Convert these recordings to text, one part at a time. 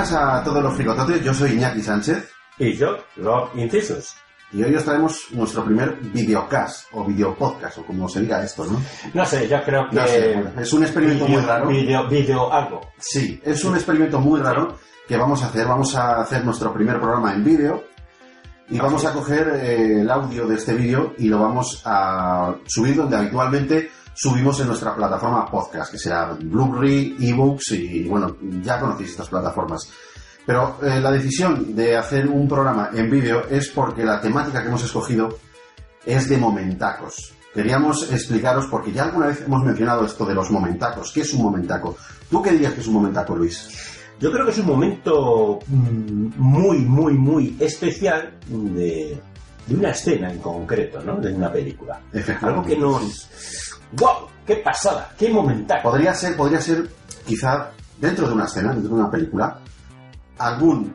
buenas a todos los fricototes, yo soy Iñaki Sánchez. Y yo, Rob Incisos. Y hoy os traemos nuestro primer videocast, o videopodcast, o como se diga esto, ¿no? No sé, yo creo que... No sé, es un experimento video, muy raro. Video, video algo. Sí, es un experimento muy raro que vamos a hacer. Vamos a hacer nuestro primer programa en vídeo y vamos a coger eh, el audio de este vídeo y lo vamos a subir donde habitualmente subimos en nuestra plataforma podcast, que será Blu-ray, ebooks y bueno, ya conocéis estas plataformas. Pero eh, la decisión de hacer un programa en vídeo es porque la temática que hemos escogido es de momentacos. Queríamos explicaros, porque ya alguna vez hemos mencionado esto de los momentacos. ¿Qué es un momentaco? ¿Tú qué dirías que es un momentaco, Luis? Yo creo que es un momento mm, muy, muy, muy especial de, de una escena en concreto, ¿no? De una película. Algo que nos... ¡Wow! ¡Qué pasada! ¡Qué momentaco! Podría ser, podría ser, quizá, dentro de una escena, dentro de una película, algún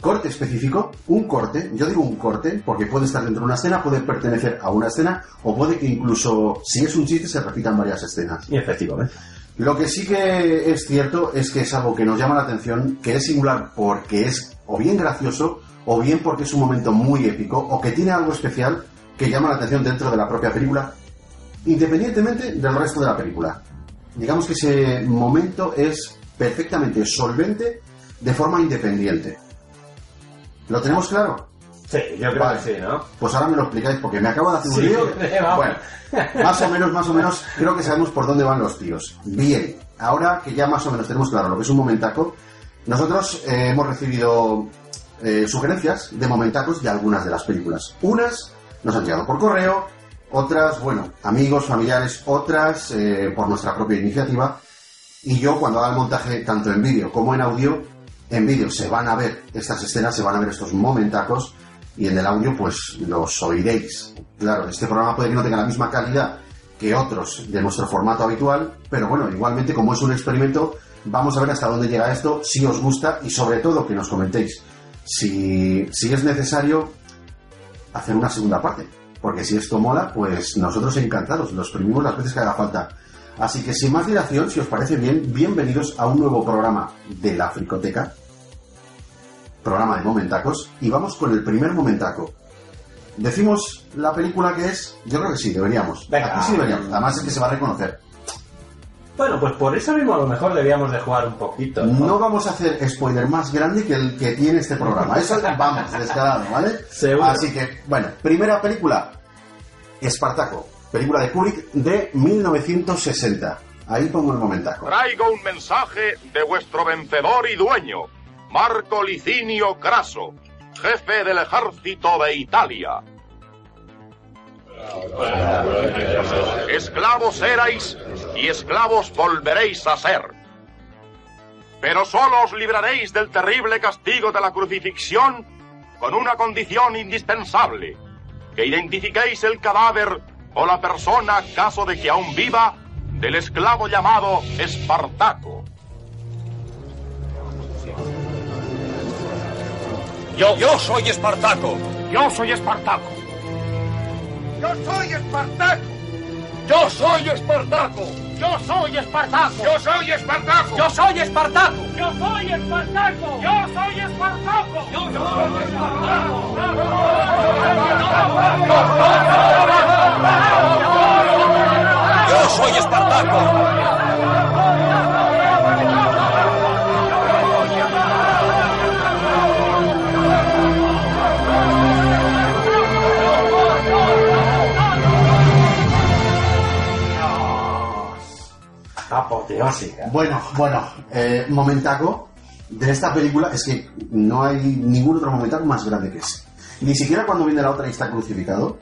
corte específico, un corte, yo digo un corte, porque puede estar dentro de una escena, puede pertenecer a una escena, o puede que incluso, si es un chiste, se repitan varias escenas. Y efectivamente. Lo que sí que es cierto es que es algo que nos llama la atención, que es singular porque es o bien gracioso, o bien porque es un momento muy épico, o que tiene algo especial que llama la atención dentro de la propia película, independientemente del resto de la película. Digamos que ese momento es perfectamente solvente de forma independiente. ¿Lo tenemos claro? Sí, yo creo Vale. que sí, ¿no? Pues ahora me lo explicáis porque me acabo de hacer un Sí, lío. Bueno, más o menos, más o menos, creo que sabemos por dónde van los tiros. Bien, ahora que ya más o menos tenemos claro lo que es un momentaco, nosotros eh, hemos recibido eh, sugerencias de momentacos de algunas de las películas. Unas nos han llegado por correo, otras, bueno, amigos, familiares, otras eh, por nuestra propia iniciativa. Y yo cuando haga el montaje, tanto en vídeo como en audio, en vídeo se van a ver estas escenas, se van a ver estos momentacos, y en el audio pues los oiréis. Claro, este programa puede que no tenga la misma calidad que otros de nuestro formato habitual, pero bueno, igualmente como es un experimento, vamos a ver hasta dónde llega esto, si os gusta y sobre todo que nos comentéis si, si es necesario hacer una segunda parte. Porque si esto mola, pues nosotros encantados, los exprimimos las veces que haga falta. Así que sin más dilación, si os parece bien, bienvenidos a un nuevo programa de la Fricoteca, programa de momentacos, y vamos con el primer momentaco. Decimos la película que es, yo creo que sí, deberíamos. Venga. Aquí sí deberíamos, además es que se va a reconocer. Bueno, pues por eso mismo a lo mejor debíamos de jugar un poquito. No vamos a hacer spoiler más grande que el que tiene este programa. Eso vamos, descarado, ¿vale? Seguro. Así que, bueno, primera película, Espartaco, película de Kubrick de 1960. Ahí pongo el momentaco. Traigo un mensaje de vuestro vencedor y dueño, Marco Licinio Craso, jefe del ejército de Italia. Esclavos erais y esclavos volveréis a ser. Pero solo os libraréis del terrible castigo de la crucifixión con una condición indispensable, que identifiquéis el cadáver o la persona, caso de que aún viva, del esclavo llamado Espartaco. Yo, yo soy Espartaco. Yo soy Espartaco. Yo soy Espartaco. Yo soy Espartaco. Yo soy Espartaco. Yo soy Espartaco. Yo soy Espartaco. Yo soy Espartaco. Yo soy Espartaco. Yo soy Yo soy Espartaco. Apoteósica. Bueno, bueno, eh, momentaco de esta película es que no hay ningún otro momentaco más grande que ese. Ni siquiera cuando viene la otra y está crucificado.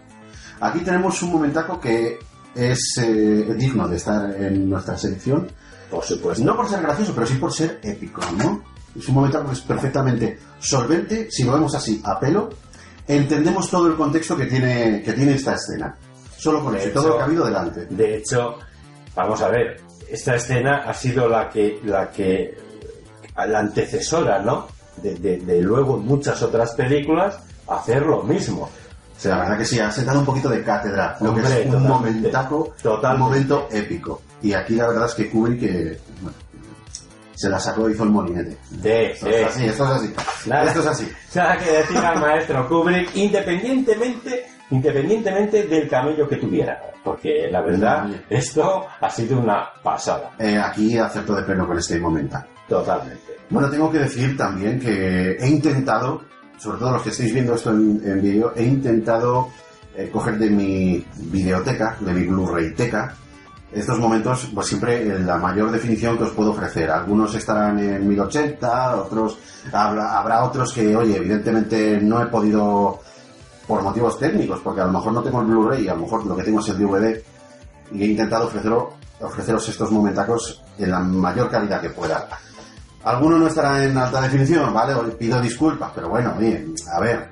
Aquí tenemos un momentaco que es eh, digno de estar en nuestra selección. Por supuesto. No por ser gracioso, pero sí por ser épico, ¿no? Es un momentaco que es perfectamente solvente, si lo vemos así, a pelo. Entendemos todo el contexto que tiene, que tiene esta escena. Solo con De eso, hecho- todo lo que ha habido delante. De hecho, vamos a ver, esta escena ha sido la que, la que, la antecesora, ¿no? De, de- de luego muchas otras películas hacer lo mismo. O sea, la verdad que sí, ha sentado un poquito de cátedra. Lo que es un momentaco, Totalmente. un momento épico. Y aquí la verdad es que Kubrick que, bueno, se la sacó y hizo el molinete. De, Esto es así, esto es así. Nada. Esto es así. Nada que decir al maestro Kubrick, independientemente, independientemente del camello que tuviera. Porque la verdad, Oye. esto ha sido una pasada. Eh, aquí acerto de pleno con este momento. Totalmente. Bueno, tengo que decir también que he intentado, sobre todo los que estáis viendo esto en, en vídeo, he intentado eh, coger de mi videoteca, de mi Blu-ray-teca, estos momentos, pues siempre en la mayor definición que os puedo ofrecer. Algunos estarán en 1080, otros, habrá, habrá otros que, oye, evidentemente no he podido, por motivos técnicos, porque a lo mejor no tengo el Blu-ray, a lo mejor lo que tengo es el DVD, y he intentado ofrecerlo, ofreceros estos momentacos en la mayor calidad que pueda. Alguno no estará en alta definición, ¿vale? Pido disculpas, pero bueno, oye, a ver,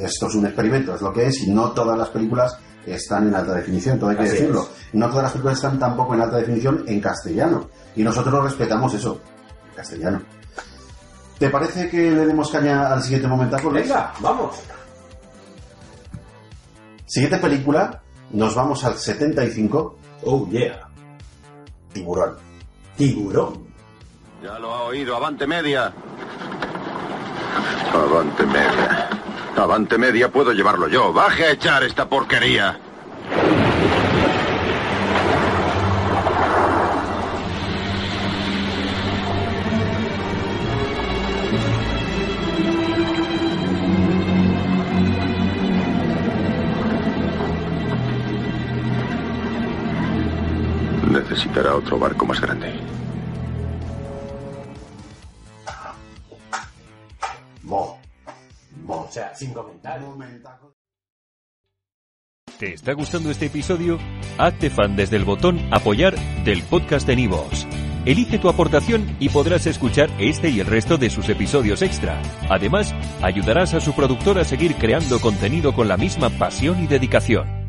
esto es un experimento, es lo que es, y no todas las películas están en alta definición, todo hay que Así decirlo. es. No todas las películas están tampoco en alta definición en castellano, y nosotros respetamos eso, en castellano. ¿Te parece que le demos caña al siguiente momentaco? Venga, vamos. Siguiente película, nos vamos al 75, Oh, yeah. Tiburón. Tiburón. Ya lo ha oído, avante media. Avante media. Avante media puedo llevarlo yo. Baje a echar esta porquería. Necesitará otro barco más grande. Bo. Bo. O sea, sin comentar. ¿Te está gustando este episodio? Hazte fan desde el botón Apoyar del podcast de Nivos. Elige tu aportación y podrás escuchar este y el resto de sus episodios extra. Además, ayudarás a su productor a seguir creando contenido con la misma pasión y dedicación.